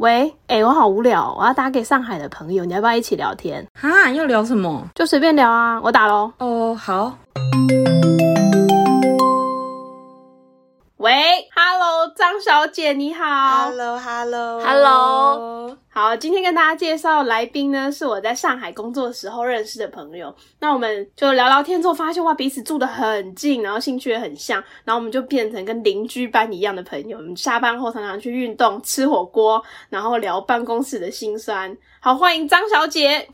喂，哎、我好无聊，我要打给上海的朋友，你要不要一起聊天？哈，要聊什么？就随便聊啊，我打喽。哦，好。喂，Hello，张小姐你好。Hello，Hello，Hello 好，今天跟大家介绍来宾呢，是我在上海工作的时候认识的朋友。那我们就聊聊天之后，发现哇，彼此住得很近，然后兴趣也很像，然后我们就变成跟邻居般一样的朋友。我们下班后常常去运动、吃火锅，然后聊办公室的辛酸。好，欢迎张小姐。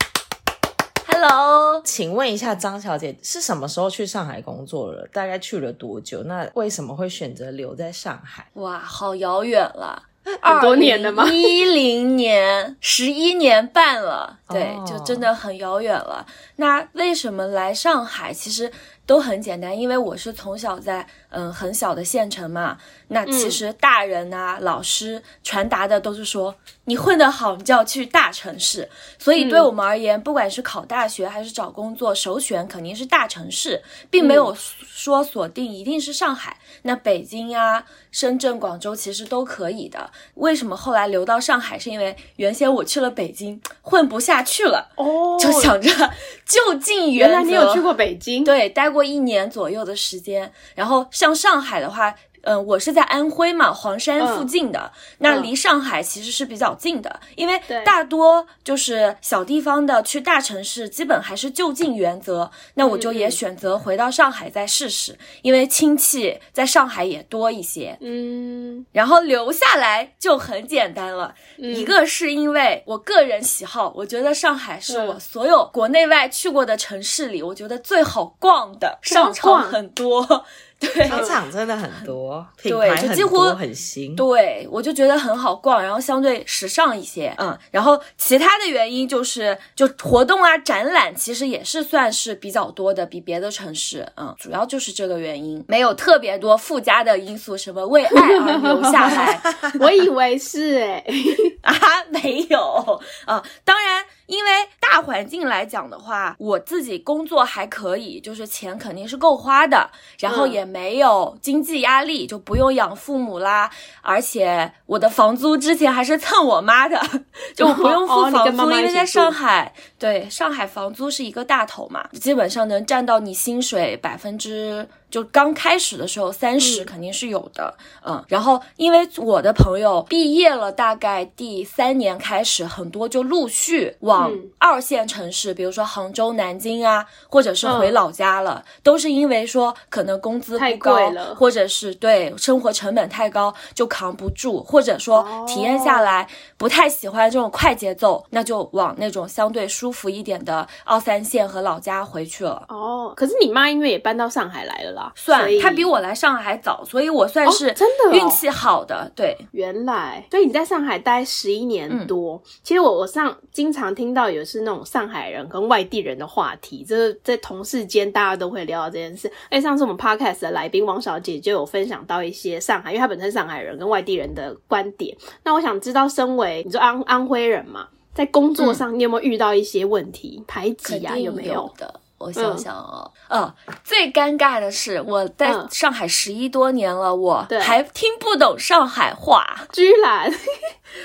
Hello，请问一下，张小姐是什么时候去上海工作了？大概去了多久？那为什么会选择留在上海？哇，好遥远了，很多年的吗一零年，十一年半了，对，哦就真的很遥远了。那为什么来上海？其实都很简单，因为我是从小在嗯很小的县城嘛。那其实大人啊、老师传达的都是说，你混得好，你就要去大城市。所以对我们而言，不管是考大学还是找工作，首选肯定是大城市，并没有说锁定一定是上海。那北京呀、深圳、广州其实都可以的。为什么后来留到上海？是因为原先我去了北京，混不下去了，哦就想着 就近原则。原来你有去过北京？，对，待过过一年左右的时间。然后像上海的话，嗯、我是在安徽嘛，黄山附近的，那嗯离上海其实是比较近的，因为大多就是小地方的去大城市，基本还是就近原则。那我就也嗯选择回到上海再试试，因为亲戚在上海也多一些。嗯，然后留下来就很简单了，一个是因为我个人喜好，我觉得上海是我嗯所有国内外去过的城市里，我觉得最好逛的，商场很多，对。商场真的很多，品对牌很就几乎多，很新。对，我就觉得很好逛，然后相对时尚一些，嗯，然后其他的原因就是，就活动啊、展览，其实也是算是比较多的，比别的城市，嗯，主要就是这个原因，没有特别多附加的因素，什么为爱而留下来，我以为是哎、啊，没有啊。当然，因为大环境来讲的话，我自己工作还可以，就是钱肯定是够花的，然后嗯也没有经济压力，就不用养父母啦。而且我的房租之前还是蹭我妈的，就不用付房租，因为在上海，对上海房租是一个大头嘛，基本上能占到你薪水百分之。就刚开始的时候，三十肯定是有的，嗯，然后因为我的朋友毕业了，大概第三年开始，很多就陆续往嗯。二线城市，比如说杭州、南京啊，或者是回嗯。老家了，都是因为说可能工资太不高贵了，或者是对生活成本太高就扛不住，或者说体验下来不太喜欢这种快节奏，那就往那种相对舒服一点的二三线和老家回去了。哦，可是你妈因为也搬到上海来了啦，算所以她比我来上海早，所以我算哦是真的哦运气好的。对，原来，所以你在上海待十一年多。其实我我上经常听到有是那种上海人跟外地人的话题，就是在同事间大家都会聊到这件事。哎，上次我们 podcast 的来宾王小姐就有分享到一些上海，因为她本身是上海人跟外地人的观点。那我想知道，身为你说安安徽人嘛，在工作上你有没有遇到一些问题、排挤啊？有没有？的。我想想啊，嗯，最尴尬的是我在嗯上海十一多年了，我还听不懂上海话。居然，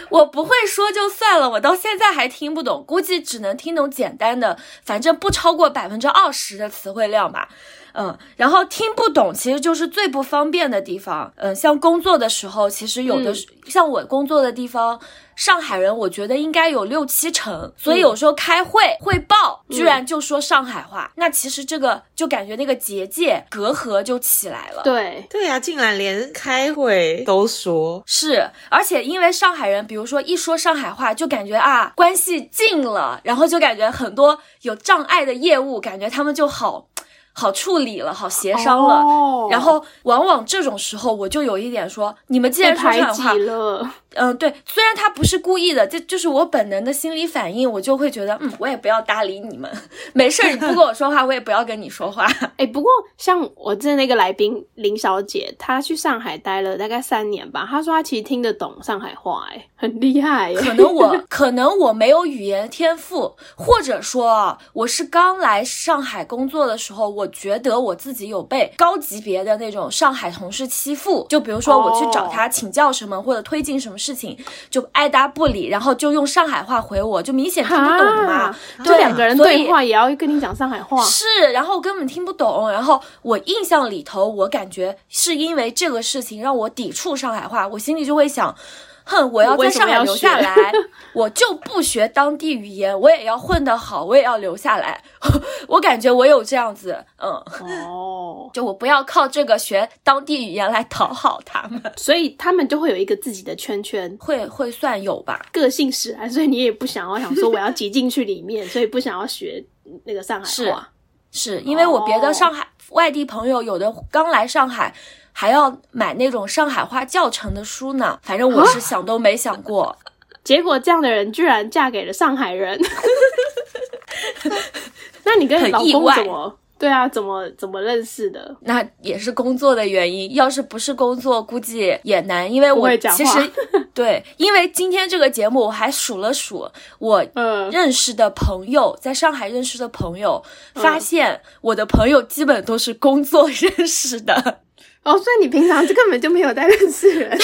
我不会说就算了，我到现在还听不懂，估计只能听懂简单的，反正不超过百分之二十的词汇量吧。嗯，然后听不懂其实就是最不方便的地方。嗯，像工作的时候，其实有的、嗯像我工作的地方，上海人我觉得应该有六七成，所以有时候开会汇报居然就说上海话，那其实这个就感觉那个结界隔阂就起来了。对，对呀、竟然连开会都说，是，而且因为上海人，比如说一说上海话，就感觉啊关系近了，然后就感觉很多有障碍的业务，感觉他们就好好处理了，好协商了。哦然后往往这种时候，我就有一点说，你们既然说排挤上海话，了。嗯，对，虽然他不是故意的，这就是我本能的心理反应，我就会觉得，嗯，我也不要搭理你们，没事儿，你不跟我说话，我也不要跟你说话。哎、不过像我之前那个来宾林小姐，她去上海待了大概三年吧。她说她其实听得懂上海话、哎，很厉害、哎。可能我可能我没有语言天赋，或者说啊我是刚来上海工作的时候，我觉得我自己有被高级别的那种上海同事欺负，就比如说我去找他请教什么或者推进什么事情，就爱搭不理，然后就用上海话回我，就明显听不懂嘛。就两个人对话也要跟你讲上海话，是，然后根本听不懂。然后我印象里头，我感觉是因为这个事情让我抵触上海话，我心里就会想。哼，我要在上海留下来，我就不学当地语言，我也要混得好，我也要留下来。我感觉我有这样子，嗯，哦，就我不要靠这个学当地语言来讨好他们，所以他们就会有一个自己的圈圈，会会算有吧，个性使然，所以你也不想要想说我要挤进去里面，所以不想要学那个上海话，是因为我别的上海外地朋友有的刚来上海。还要买那种上海话教程的书呢，反正我是想都没想过，结果这样的人居然嫁给了上海人，那你跟老公怎么？对啊，怎么怎么认识的？那也是工作的原因，要是不是工作，估计也难，因为我其实 对，因为今天这个节目我还数了数我认识的朋友，在上海认识的朋友，发现我的朋友基本都是工作认识的。哦，所以你平常就根本就没有在认识人，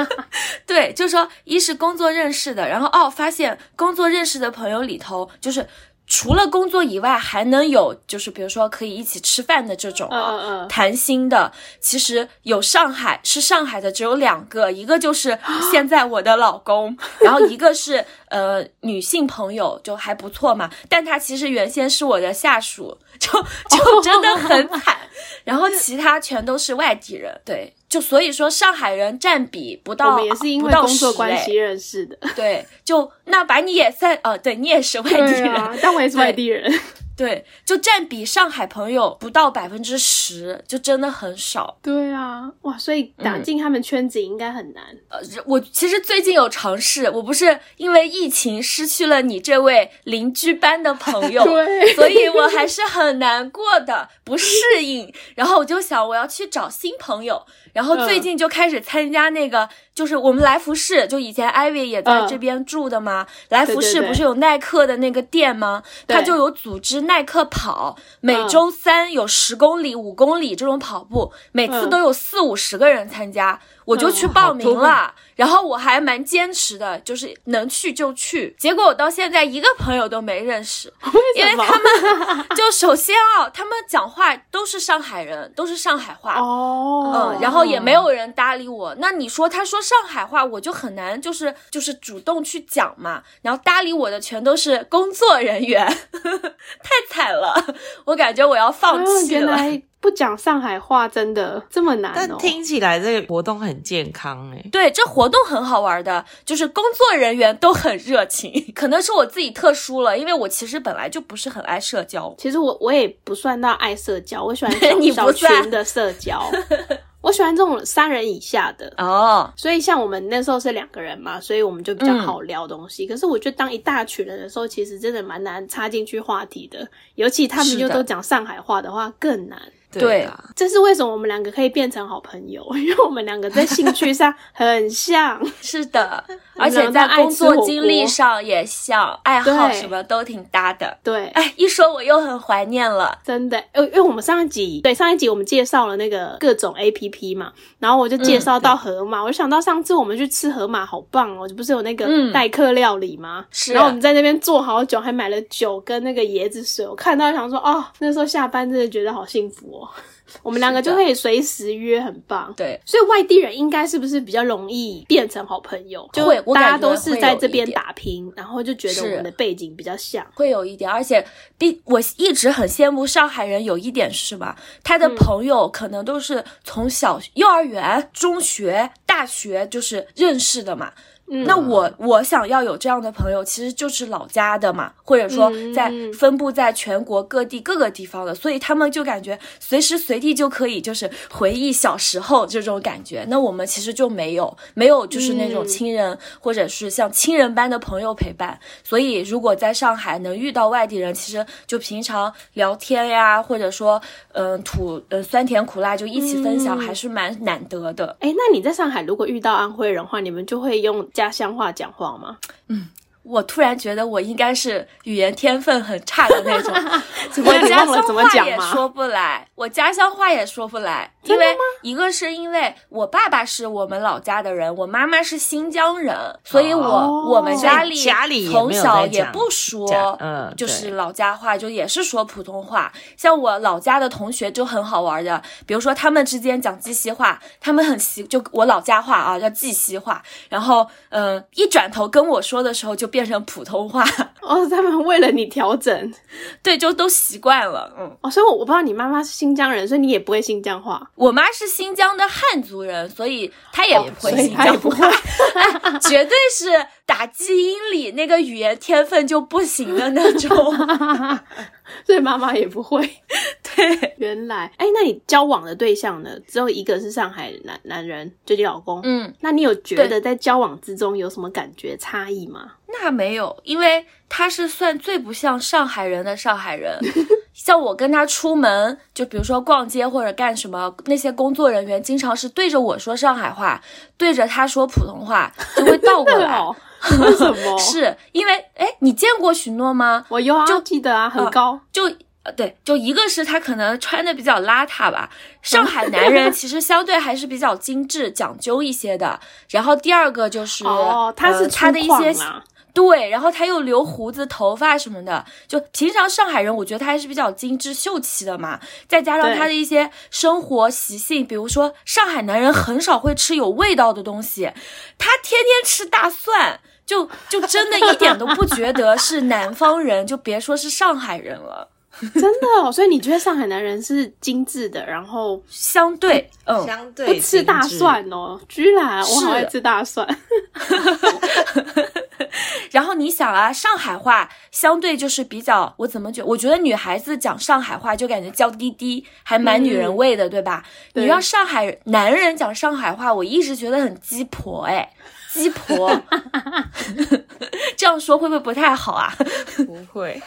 对，就说，一是工作认识的，然后哦，发现工作认识的朋友里头，就是除了工作以外，还能有就是比如说可以一起吃饭的这种啊，谈心的，其实有上海是上海的只有两个，一个就是现在我的老公，然后一个是呃女性朋友，就还不错嘛，但她其实原先是我的下属。就就真的很惨，然后其他全都是外地人，对，就所以说上海人占比不到，我们也是因为工作关系认识的，对，就那把你也算，哦，对你也是外地人，但我也是外地人。对，就占比上海朋友不到百分之十，就真的很少。对啊，哇，所以打进他们圈子应该很难。呃，我其实最近有尝试，我不是因为疫情失去了你这位邻居般的朋友，对，所以我还是很难过的，不适应。然后我就想，我要去找新朋友。然后最近就开始参加那个，就是我们来福士，就以前艾薇也在这边住的嘛。来福士不是有耐克的那个店吗？他就有组织耐克跑，每周三有十公里、五公里这种跑步，每次都有四五十个人参加。我就去报名了，然后我还蛮坚持的，就是能去就去。结果我到现在一个朋友都没认识，因为他们就首先啊，他们讲话都是上海人，都是上海话哦，嗯，然后也没有人搭理我。那你说他说上海话，我就很难，就是就是主动去讲嘛。然后搭理我的全都是工作人员，太惨了，我感觉我要放弃了。不讲上海话真的这么难？但听起来这个活动很健康哎。对，这活动很好玩的，就是工作人员都很热情。可能是我自己特殊了，因为我其实本来就不是很爱社交。其实我我也不算到爱社交，我喜欢 小群的社交。我喜欢这种三人以下的哦。所以像我们那时候是两个人嘛，所以我们就比较好聊东西。可是我觉得当一大群人的时候，其实真的蛮难插进去话题的，尤其他们又都讲上海话的话，更难。对，这是为什么我们两个可以变成好朋友，因为我们两个在兴趣上很像。是的，而且在工作经历上也像，爱好什么都挺搭的。对，哎，一说我又很怀念了，真的。呃，因为我们上一集，对上一集我们介绍了那个各种 A P P 嘛，然后我就介绍到河马，我就想到上次我们去吃河马，好棒哦！不是有那个代客料理吗？是。然后我们在那边坐好久，还买了酒跟那个椰子水。我看到想说，哦，那时候下班真的觉得好幸福哦。我们两个就可以随时约，很棒。对，所以外地人应该是不是比较容易变成好朋友？就会，大家都是在这边打拼，然后就觉得我们的背景比较像，会有一点。而且，毕我一直很羡慕上海人，有一点是什么？他的朋友可能都是从小幼儿园、中学、大学就是认识的嘛。那我我想要有这样的朋友，其实就是老家的嘛，或者说在分布在全国各地各个地方的，所以他们就感觉随时随地就可以就是回忆小时候这种感觉。那我们其实就没有没有就是那种亲人或者是像亲人般的朋友陪伴。所以如果在上海能遇到外地人，其实就平常聊天呀，或者说嗯吐呃酸甜苦辣就一起分享，还是蛮难得的。哎，那你在上海如果遇到安徽人的话，你们就会用。家乡话讲话吗？嗯，我突然觉得我应该是语言天分很差的那种，我 我家乡话？也说不来，我家乡话也说不来，因为一个是因为我爸爸是我们老家的人，我妈妈是新疆人，所以我、哦。我们家里家里从小也不说，嗯就是老家话，就也是说普通话。像我老家的同学就很好玩的，比如说他们之间讲鸡西话，他们很习就我老家话啊叫鸡西话，然后嗯、呃一转头跟我说的时候就变成普通话，哦，他们为了你调整对，就都习惯了，嗯。哦，所以我我不知道你妈妈是新疆人，所以你也不会新疆话。我妈是新疆的汉族人，所以她也不会新疆话，哎绝对是打基因里那个语言天分就不行的那种。所以妈妈也不会。对，原来，哎，那你交往的对象呢？只有一个是上海男男人，就你老公。嗯，那你有觉得在交往之中有什么感觉差异吗？那没有，因为他是算最不像上海人的上海人。像我跟他出门，就比如说逛街或者干什么，那些工作人员经常是对着我说上海话，对着他说普通话，就会倒过来。哦，为什么？是因为，哎，你见过许诺吗？我有啊，就记得啊，很高。就呃，对，就一个是他可能穿的比较邋遢吧，上海男人其实相对还是比较精致、讲究一些的。然后第二个就是，哦，他是呃、他的一些对，然后他又留胡子、头发什么的，就平常上海人，我觉得他还是比较精致秀气的嘛。再加上他的一些生活习性，比如说上海男人很少会吃有味道的东西，他天天吃大蒜。就就真的一点都不觉得是南方人，就别说是上海人了。真的哦。所以你觉得上海男人是精致的，然后相对，嗯，相对不吃大蒜哦？居然我好爱吃大蒜。然后你想啊，上海话相对就是比较，我怎么觉？我觉得女孩子讲上海话就感觉娇滴滴，还蛮女人味的，对吧？对你让上海男人讲上海话，我一直觉得很鸡婆，哎，鸡婆，这样说会不会不太好啊？不会，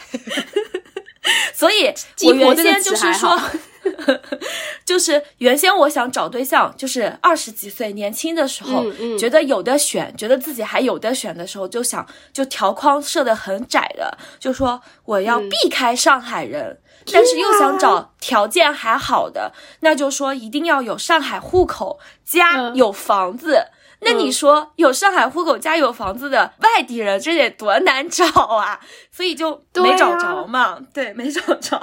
所以我原先就是说 就是原先我想找对象，就是二十几岁年轻的时候，嗯嗯觉得有的选，觉得自己还有的选的时候，就想就条框设的很窄的，就说我要嗯避开上海人。但是又想找条件还好的，那就说一定要有上海户口家嗯有房子。那你说有上海户口加有房子的外地人，这得多难找啊！所以就没找着嘛，对，没找着，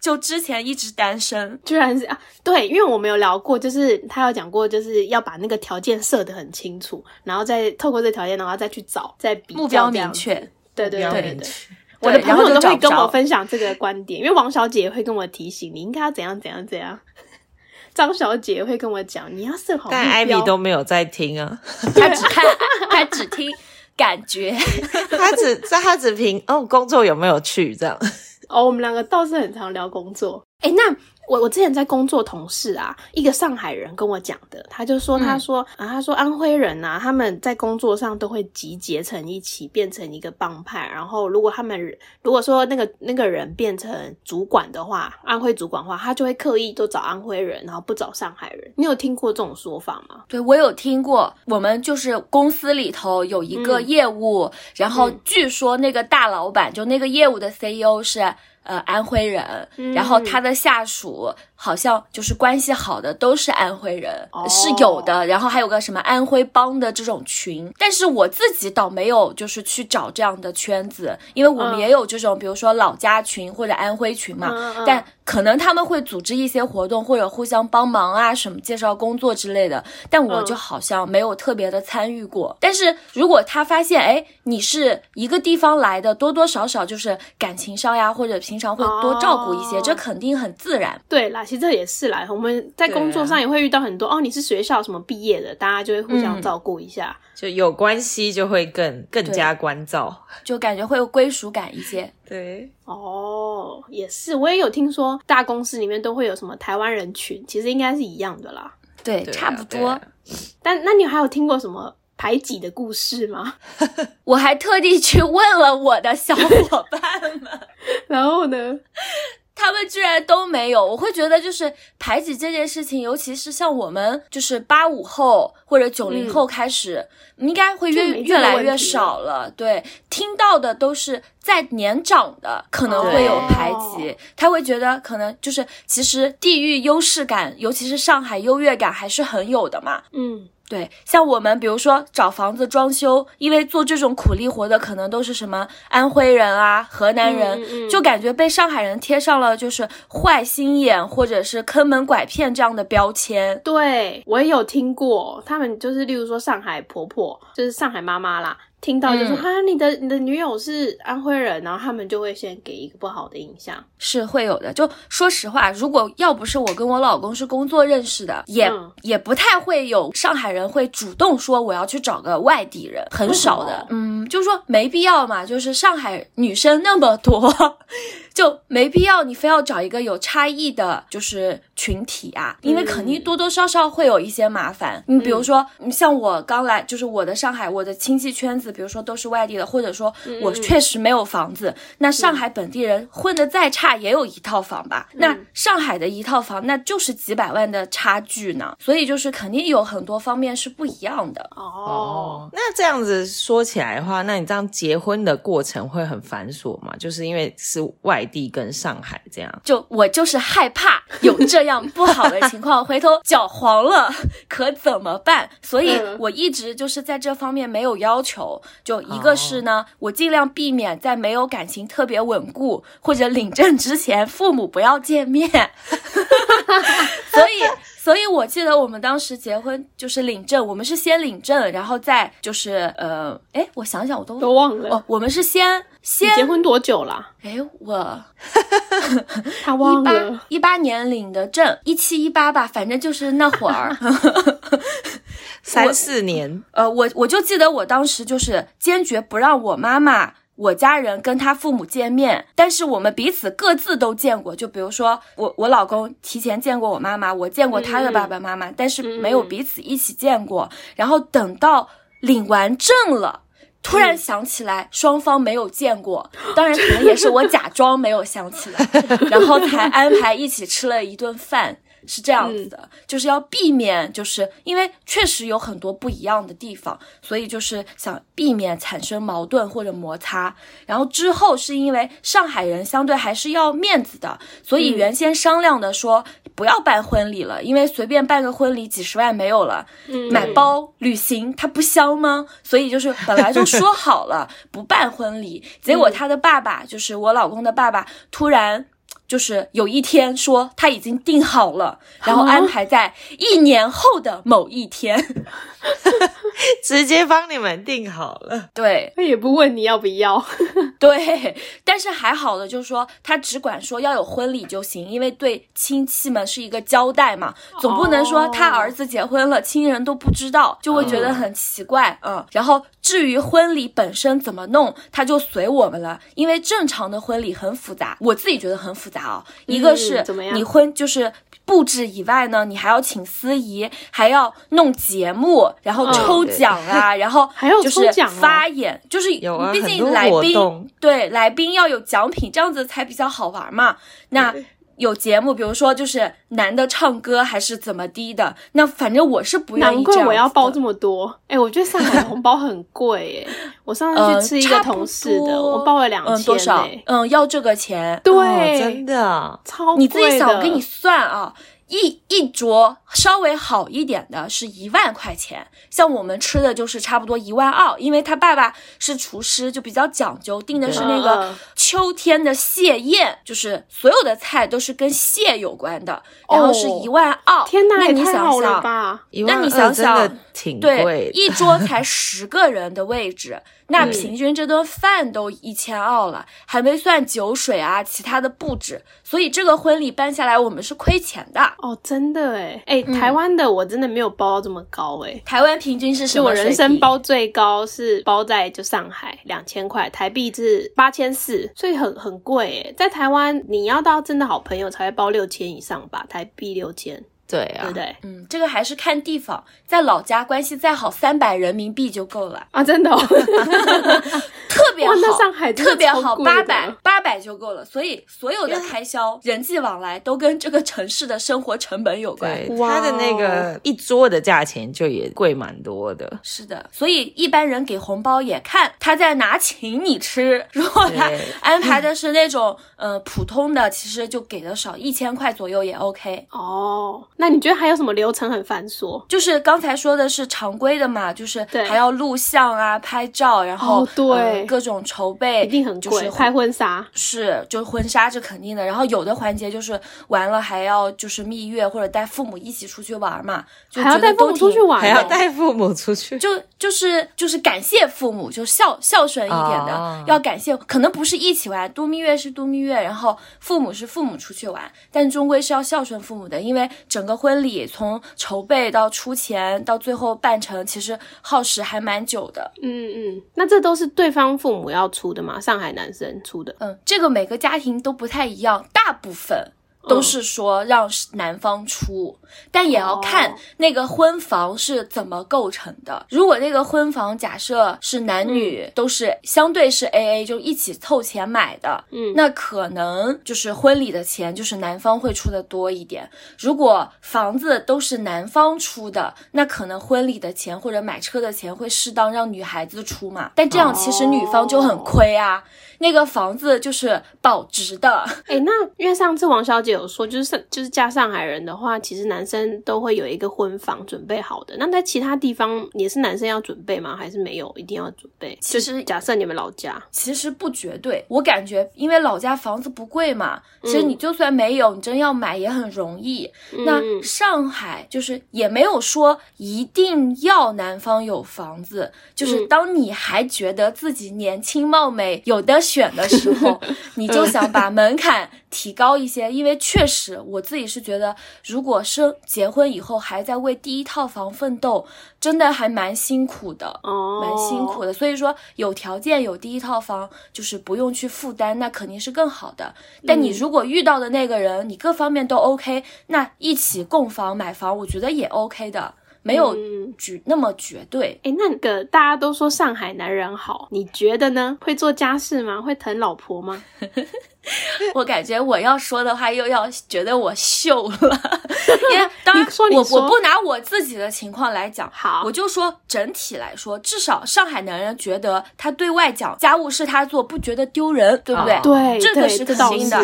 就之前一直单身。居然是啊，对，因为我们有聊过，就是他有讲过，就是要把那个条件设得很清楚，然后再透过这条件，然后再去找，再比较目标明确。对对对对对。我的朋友都会跟我分享这个观点，因为王小姐也会跟我提醒，你应该要怎样怎样怎样。张小姐也会跟我讲，你要设好目但艾米。都没有在听啊，她只看，她只听感觉。她只她只凭哦工作有没有去这样，哦，我们两个倒是很常聊工作。哎，那我我之前在工作同事啊，一个上海人跟我讲的，他就说，他说、啊，他说安徽人啊，他们在工作上都会集结成一起，变成一个帮派。然后如果他们如果说那个那个人变成主管的话，安徽主管的话，他就会刻意都找安徽人，然后不找上海人。你有听过这种说法吗？对我有听过，我们就是公司里头有一个嗯业务，然后嗯据说那个大老板就那个业务的 CEO 是。呃，安徽人，嗯然后他的下属好像就是关系好的都是安徽人，哦是有的。然后还有个什么安徽帮的这种群，但是我自己倒没有就是去找这样的圈子，因为我们嗯也有这种，比如说老家群或者安徽群嘛，但可能他们会组织一些活动或者互相帮忙啊，什么介绍工作之类的，但我就嗯好像没有特别的参与过。但是如果他发现，哎，你是一个地方来的，多多少少就是感情上呀，或者平常会多照顾一些，哦这肯定很自然。对啦，其实这也是啦。我们在工作上也会遇到很多、哦，你是学校什么毕业的，大家就会互相嗯照顾一下。就有关系就会更更加关照。就感觉会有归属感一些。对，哦，也是，我也有听说大公司里面都会有什么台湾人群，其实应该是一样的啦。对，对啊差不多。啊 但那你还有听过什么排挤的故事吗？我还特地去问了我的小伙伴们，然后呢？他们居然都没有，我会觉得就是排挤这件事情，尤其是像我们就是八五后或者九零后开始，应该会越越来越少了。对，听到的都是在年长的可能会有排挤，他会觉得可能就是其实地域优势感，尤其是上海优越感还是很有的嘛。嗯。对，像我们比如说找房子装修，因为做这种苦力活的可能都是什么安徽人啊、河南人，就感觉被上海人贴上了就是坏心眼或者是坑蒙拐骗这样的标签。对我也有听过，他们就是例如说上海婆婆，就是上海妈妈啦。听到就说啊，你的你的女友是安徽人，然后他们就会先给一个不好的印象，是会有的。就说实话，如果要不是我跟我老公是工作认识的，也也不太会有上海人会主动说我要去找个外地人，很少的。嗯，就是说没必要嘛，就是上海女生那么多。就没必要你非要找一个有差异的，就是群体啊，因为肯定多多少少会有一些麻烦。你比如说，像我刚来，就是我的上海，我的亲戚圈子，比如说都是外地的，或者说我确实没有房子。那上海本地人混得再差，也有一套房吧？那上海的一套房，那就是几百万的差距呢。所以就是肯定有很多方面是不一样的。哦，那这样子说起来的话，那你这样结婚的过程会很繁琐吗？就是因为是外。地跟上海这样，就我就是害怕有这样不好的情况，回头脚黄了可怎么办？所以我一直就是在这方面没有要求。就一个是呢，我尽量避免在没有感情特别稳固或者领证之前，父母不要见面。所以，所以我记得我们当时结婚就是领证，我们是先领证，然后再就是呃，哎，我想想，我都都忘了。哦，我们是先。先结婚多久了？哎，我 他忘了一八年领的证，一七一八吧，反正就是那会儿，三四年。呃，我我就记得我当时就是坚决不让我妈妈、我家人跟他父母见面，但是我们彼此各自都见过。就比如说我我老公提前见过我妈妈，我见过他的爸爸妈妈，但是没有彼此一起见过。然后等到领完证了。突然想起来，双方没有见过，当然可能也是我假装没有想起来，然后才安排一起吃了一顿饭。是这样子的，就是要避免，就是因为确实有很多不一样的地方，所以就是想避免产生矛盾或者摩擦。然后之后是因为上海人相对还是要面子的，所以原先商量的说不要办婚礼了，因为随便办个婚礼几十万没有了，买包旅行它不香吗？所以就是本来就说好了 不办婚礼，结果他的爸爸就是我老公的爸爸突然。就是有一天说他已经定好了，然后安排在一年后的某一天，直接帮你们定好了。对，他也不问你要不要。对，但是还好的就是说他只管说要有婚礼就行，因为对亲戚们是一个交代嘛，总不能说他儿子结婚了，亲人都不知道，就会觉得很奇怪。嗯，然后至于婚礼本身怎么弄，他就随我们了，因为正常的婚礼很复杂，我自己觉得很复杂。啊，一个是你婚就是布置以外呢，你还要请司仪，还要弄节目，然后抽奖啊，然后还要就是发言，就是毕竟来宾对来宾要有奖品，这样子才比较好玩嘛。那。有节目，比如说就是男的唱歌还是怎么滴的，那反正我是不愿意这样。难怪我要包这么多，哎，我觉得上海红包很贵，哎，我上次去吃一个同事的，我包了两千，多少？嗯，要这个钱，对，真的超，你自己想，我给你算啊。一一桌稍微好一点的是一万块钱，像我们吃的就是差不多一万二，因为他爸爸是厨师，就比较讲究，订的是那个秋天的蟹宴，就是所有的菜都是跟蟹有关的，然后是一万二。天哪，你想想，那你想想，挺贵，一桌才十个人的位置。那平均这顿饭都一千二了，还没算酒水啊，其他的布置，所以这个婚礼办下来，我们是亏钱的哦，真的哎哎，台湾的我真的没有包到这么高哎，台湾平均是什么？我人生包最高是包在就上海两千块台币是八千四，所以很很贵哎，在台湾你要到真的好朋友才会包六千以上吧，台币六千。对啊，对对？嗯，这个还是看地方，在老家关系再好，三百人民币就够了啊！真的，特别好。那上海海特别好，八八百八百就够了。所以所有的开销、人际往来都跟这个城市的生活成本有关。对，哇它的那个一桌的价钱就也贵蛮多的。是的，所以一般人给红包也看他在哪请你吃。如果他安排的是那种呃普通的，其实就给的少，一千块左右也 OK。哦，那你觉得还有什么流程很繁琐？就是刚才说的是常规的嘛，就是对还要录像啊、拍照，然后、哦对呃各种筹备，一定很贵，就是拍婚纱。是，就是婚纱是肯定的，然后有的环节就是完了还要就是蜜月或者带父母一起出去玩嘛，就还要觉得带父母都出去玩还要哦带父母出去，就就是就是感谢父母，就孝孝顺一点的，哦要感谢，可能不是一起玩，度蜜月是度蜜月，然后父母是父母出去玩，但终归是要孝顺父母的，因为整个婚礼从筹备到出钱到最后办成，其实耗时还蛮久的。嗯嗯，那这都是对方父母要出的吗？上海男生出的？嗯，这个每个家庭都不太一样，大部分都是说让男方出，但也要看哦那个婚房是怎么构成的。如果那个婚房假设是男女都是相对是 A A，就一起凑钱买的，嗯那可能就是婚礼的钱就是男方会出的多一点。如果房子都是男方出的，那可能婚礼的钱或者买车的钱会适当让女孩子出嘛。但这样其实女方就很亏啊。那个房子就是保值的，哎、那因为上次王小姐有说，就是上就是嫁上海人的话，其实男生都会有一个婚房准备好的。那在其他地方也是男生要准备吗？还是没有一定要准备？其实假设你们老家，其实不绝对。我感觉，因为老家房子不贵嘛，其实你就算没有，你真要买也很容易。那嗯上海就是也没有说一定要男方有房子，就是嗯当你还觉得自己年轻貌美有的选的时候，你就想把门槛提高一些，因为确实我自己是觉得，如果生结婚以后还在为第一套房奋斗，真的还蛮辛苦的。哦，蛮辛苦的，所以说有条件有第一套房，就是不用去负担，那肯定是更好的。但你如果遇到的那个人，你各方面都 OK，那一起供房买房，我觉得也 OK 的，没有嗯绝那么绝对。哎、那个大家都说上海男人好，你觉得呢？会做家事吗？会疼老婆吗？我感觉我要说的话，又要觉得我秀了，因为当然我我不拿我自己的情况来讲，好我就说整体来说，至少上海男人觉得他对外讲家务是他做，不觉得丢人，对不对？哦。对，这个是肯定的。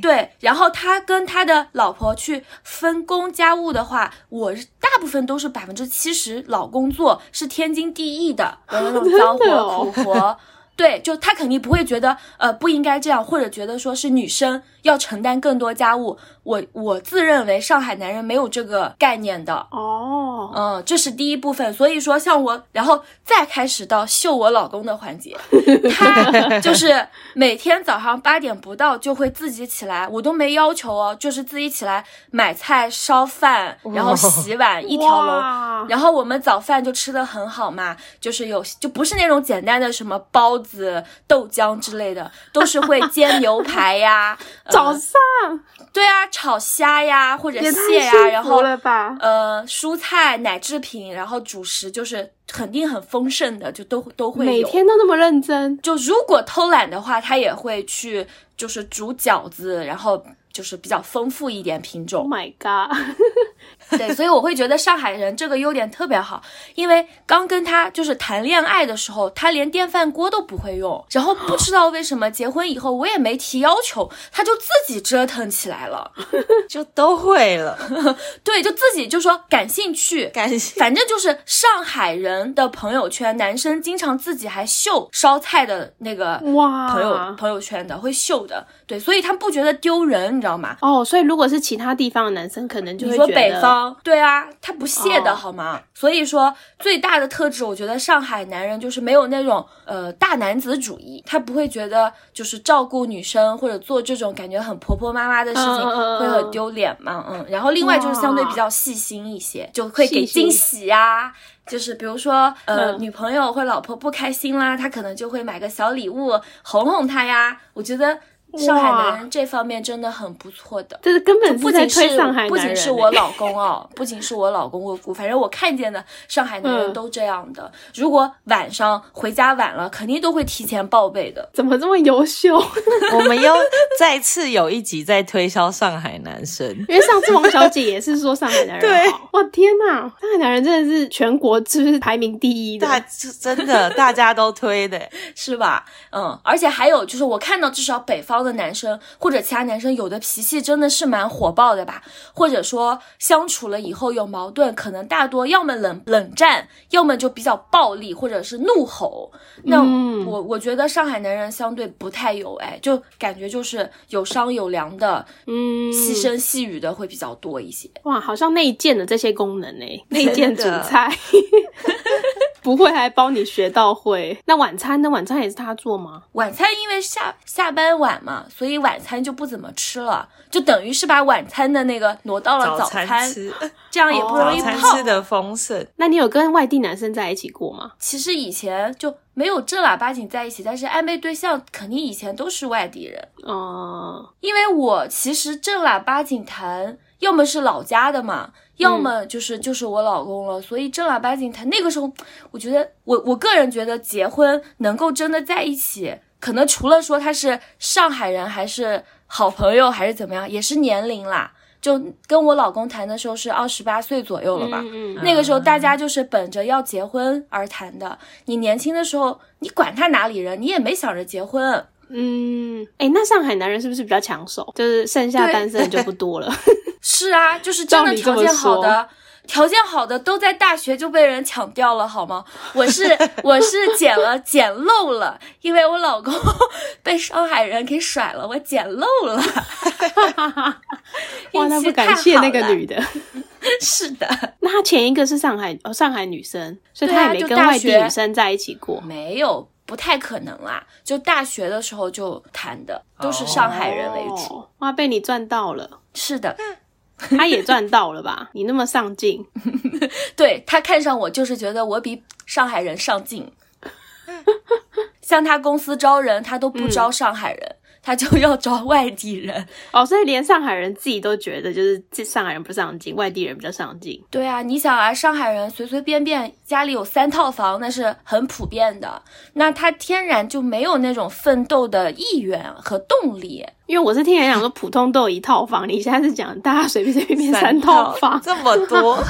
对，然后他跟他的老婆去分工家务的话，我大部分都是百分之七十老公做，是天经地义的，有那种脏活 苦活。对，就他肯定不会觉得呃不应该这样，或者觉得说是女生要承担更多家务。我我自认为上海男人没有这个概念的，哦，嗯，这是第一部分。所以说，像我，然后再开始到秀我老公的环节，他就是每天早上八点不到就会自己起来，我都没要求哦，就是自己起来买菜、烧饭，然后洗碗，一条龙。哇然后我们早饭就吃的很好嘛，就是有就不是那种简单的什么包子、豆浆之类的，都是会煎牛排呀，呃早上对啊，炒虾呀或者蟹呀，然后？呃，蔬菜、奶制品，然后主食就是肯定很丰盛的，就都都会每。天都那么认真，就如果偷懒的话，他也会去就是煮饺子，然后就是比较丰富一点品 Oh 种。my god！对，所以我会觉得上海人这个优点特别好，因为刚跟他就是谈恋爱的时候，他连电饭锅都不会用，然后不知道为什么结婚以后我也没提要求，他就自己折腾起来了。就都会了，对，就自己就说感兴趣，感谢。反正就是上海人的朋友圈，男生经常自己还秀烧菜的那个哇朋友朋友圈的，会秀的，对，所以他们不觉得丢人，你知道吗？哦，所以如果是其他地方的男生，可能就说会觉得北方，对啊，他不屑的哦。好吗？所以说最大的特质，我觉得上海男人就是没有那种呃大男子主义，他不会觉得就是照顾女生或者做这种感觉很婆婆妈妈的事情会很丢脸嘛，嗯。然后另外就是相对比较细心一些，就会给惊喜呀、就是比如说，呃，嗯。女朋友或老婆不开心啦，他可能就会买个小礼物哄哄她呀。我觉得上海男人这方面真的很不错的，这是根本不仅是推上海男人、不仅是我老公哦，不仅是我老公，我我反正我看见的上海男人嗯都这样的。如果晚上回家晚了，肯定都会提前报备的。怎么这么优秀？我们又再次有一集在推销上海男生，因为上次王小姐也是说上海男人 对好，哇天呐，上海男人真的是全国是不是排名第一的？大真的大家都推的，是吧？嗯，而且还有就是，我看到至少北方的男生或者其他男生，有的脾气真的是蛮火爆的吧，或者说相处了以后有矛盾，可能大多要么冷冷战，要么就比较暴力，或者是怒吼。那嗯我我觉得上海男人相对不太有，哎，就感觉就是有商有量的，嗯，细声细语的会比较多一些。哇，好像内建的这些功能呢，内建煮真的菜，不会还帮你学到会。那晚餐呢？晚餐也是他做吗？晚餐因为下下班晚嘛，所以晚餐就不怎么吃了，就等于是把晚餐的那个挪到了早餐餐，吃，这样也不容早餐易胖。吃的丰盛，那你有跟外地男生在一起过吗？其实以前就没有正儿八经在一起，但是暧昧对象肯定以前都是外地人，嗯，因为我其实正儿八经谈，要么是老家的嘛，要么就是就是我老公了，所以正儿八经谈那个时候，我觉得我我个人觉得结婚能够真的在一起，可能除了说他是上海人还是好朋友还是怎么样，也是年龄啦。就跟我老公谈的时候是二十八岁左右了吧，嗯嗯那个时候大家就是本着要结婚而谈的。你年轻的时候，你管他哪里人，你也没想着结婚。嗯，哎、那上海男人是不是比较抢手？就是剩下对单身的就不多了。是啊，就是真的照你这么条件好说的，条件好的都在大学就被人抢掉了，好吗？我是 我是捡了捡漏了，因为我老公 被上海人给甩了，我捡漏了。哇，那不感谢那个女的。是的，那他前一个是上海哦，上海女生，所以他也没跟外地女生在一起过。没有。不太可能啦，就大学的时候就谈的，都是上海人为主。哦哇，被你赚到了，是的，他也赚到了吧？你那么上进，对他看上我就是觉得我比上海人上进。像他公司招人，他都不招上海人，他就要招外地人。哦，所以连上海人自己都觉得，就是这上海人不上进，外地人比较上进。对啊，你想啊，上海人随随便便家里有三套房，那是很普遍的，那他天然就没有那种奋斗的意愿和动力。因为我是听人讲说，普通都有一套房，你现在是讲大家随便随便便三套房。这么多，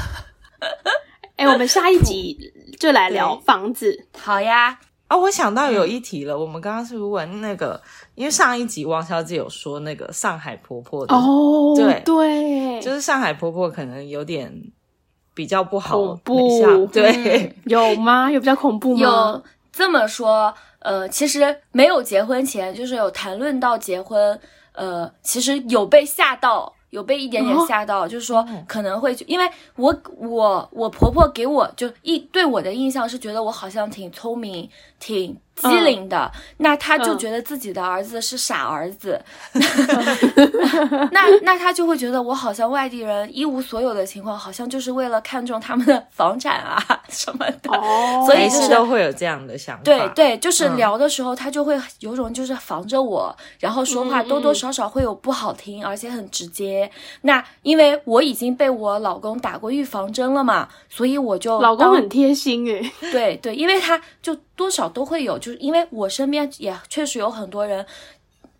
哎、我们下一集就来聊房子。好呀，哦，我想到有一题了，我们刚刚是不是问那个？因为上一集王小姐有说那个上海婆婆的，哦，对对，就是上海婆婆可能有点比较不好，恐怖像对，有吗？有比较恐怖吗？有这么说，呃，其实没有结婚前，就是有谈论到结婚，呃，其实有被吓到。有被一点点哦吓到，就是说可能会，因为我我我婆婆给我就一对我的印象是觉得我好像挺聪明、挺机灵的，那他就嗯觉得自己的儿子是傻儿子，那那他就会觉得我好像外地人一无所有的情况，好像就是为了看中他们的房产啊 什么的，哦，所以就是每次都会有这样的想法。对对，就是嗯聊的时候，他就会有种就是防着我，然后说话多多少少会有不好听，而且很直接。那因为我已经被我老公打过预防针了嘛，所以我就老公很贴心诶。对对，因为他就多少都会有，就是因为我身边也确实有很多人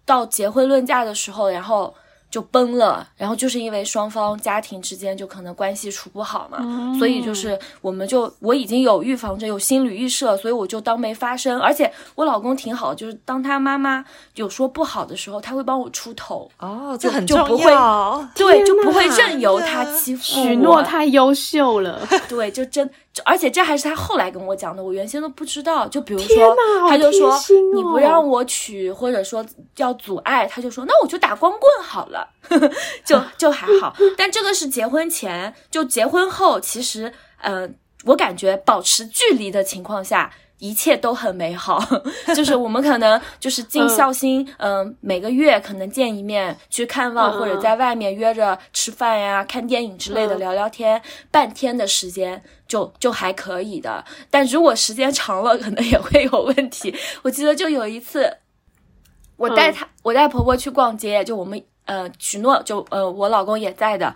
到结婚论嫁的时候，然后就崩了，然后就是因为双方家庭之间就可能关系处不好嘛，所以就是我们就我已经有预防针，有心理预设，所以我就当没发生。而且我老公挺好，就是当他妈妈有说不好的时候，他会帮我出头，哦，这很重就不会要。对，就不会任由他欺负我。许诺太优秀了，对，就真，就而且这还是他后来跟我讲的，我原先都不知道。就比如说他就说、哦你不让我娶，或者说要阻碍，他就说那我就打光棍好了，就就还好。但这个是结婚前，就结婚后，其实，嗯、我感觉保持距离的情况下。一切都很美好，就是我们可能就是尽孝心，嗯、每个月可能见一面，去看望，嗯或者在外面约着吃饭呀、看电影之类的，嗯。聊聊天，半天的时间就就还可以的。但如果时间长了，可能也会有问题。我记得就有一次，我带她，我带婆婆去逛街，就我们呃许诺，就呃我老公也在的，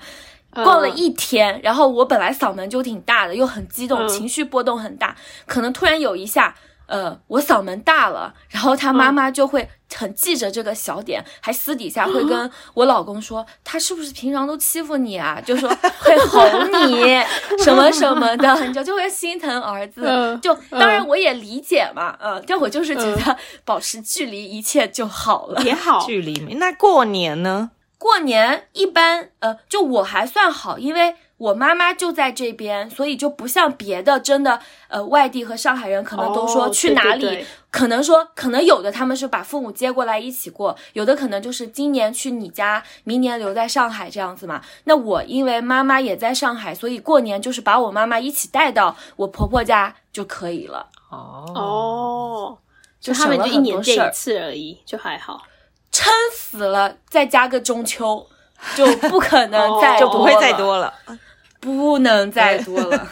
逛了一天。然后我本来嗓门就挺大的，又很激动，情绪波动很大，可能突然有一下。呃，我嗓门大了，然后他妈妈就会很记着这个小点，还私底下会跟 我老公说，他是不是平常都欺负你啊？就说会吼你 什么什么的，你就就会心疼儿子。就当然我也理解嘛，嗯，但我就是觉得 保持距离，一切就好了，也好。距离那过年呢？过年一般，呃，就我还算好，因为。我妈妈就在这边，所以就不像别的真的，呃，外地和上海人可能都说去哪里，可能说可能有的他们是把父母接过来一起过，有的可能就是今年去你家，明年留在上海这样子嘛。那我因为妈妈也在上海，所以过年就是把我妈妈一起带到我婆婆家就可以了。哦哦，就他们就一年见一次而已，就还好。撑死了再加个中秋，就不可能再就不会再多了。不能再多了，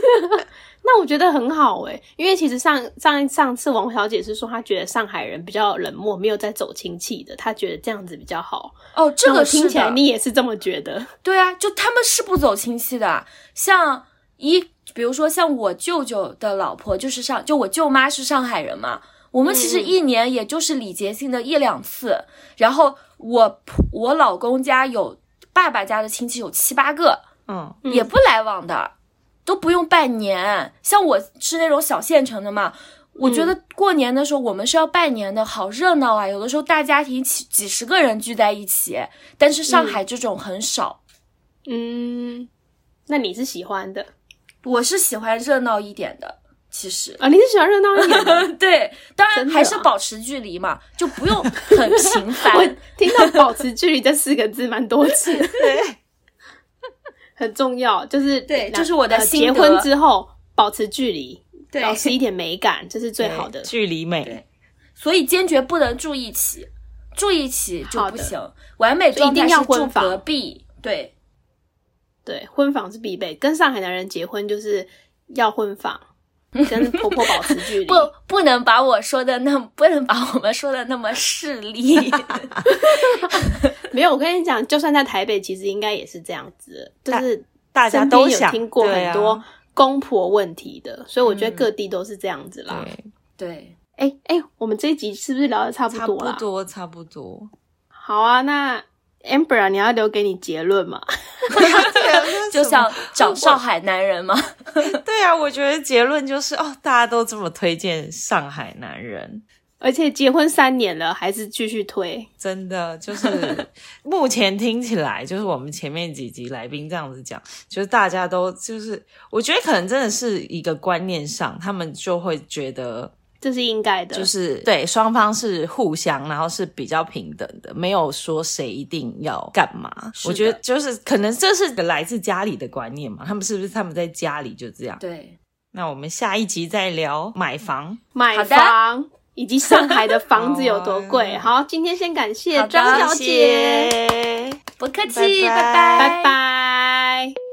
那我觉得很好哎，因为其实上上上次王小姐是说她觉得上海人比较冷漠，没有在走亲戚的，她觉得这样子比较好。哦，这个听起来你也是这么觉得？对啊，就他们是不走亲戚的，像一比如说像我舅舅的老婆就是上，就我舅妈是上海人嘛，我们其实一年也就是礼节性的一两次，然后我我老公家有爸爸家的亲戚有七八个。嗯，也不来往的，都不用拜年。像我是那种小县城的嘛，我觉得过年的时候我们是要拜年的，好热闹啊！有的时候大家庭几几十个人聚在一起，但是上海这种很少。嗯，那你是喜欢的？我是喜欢热闹一点的，其实啊，你是喜欢热闹一点的。对，当然还是保持距离嘛，就不用 很频繁。我听到“保持距离”这四个字蛮多次。对。很重要，就是对，就是我的结婚之后保持距离，保持一点美感，这是最好的距离美。所以坚决不能住一起，住一起就不行。完美状态是住隔壁，对对，婚房是必备。跟上海男人结婚就是要婚房，跟婆婆保持距离，不不能把我说的那不能把我们说的那么势利。没有，我跟你讲，就算在台北，其实应该也是这样子，就是大家都有听过很多公婆问题的，所以我觉得各地都是这样子啦。对，哎哎，我们这一集是不是聊的差不多了？差不多，差不多。好啊，那 Amber，你要留给你结论吗？就像找上海男人吗？对啊，我觉得结论就是哦，大家都这么推荐上海男人。而且结婚三年了，还是继续推，真的就是 目前听起来，就是我们前面几集来宾这样子讲，就是大家都就是，我觉得可能真的是一个观念上，他们就会觉得这是应该的，就是对双方是互相，然后是比较平等的，没有说谁一定要干嘛。我觉得就是可能这是来自家里的观念嘛，他们是不是他们在家里就这样？对，那我们下一集再聊买房，买房。以及上海的房子有多贵？好，今天先感谢张小姐，不客气，拜拜，拜拜。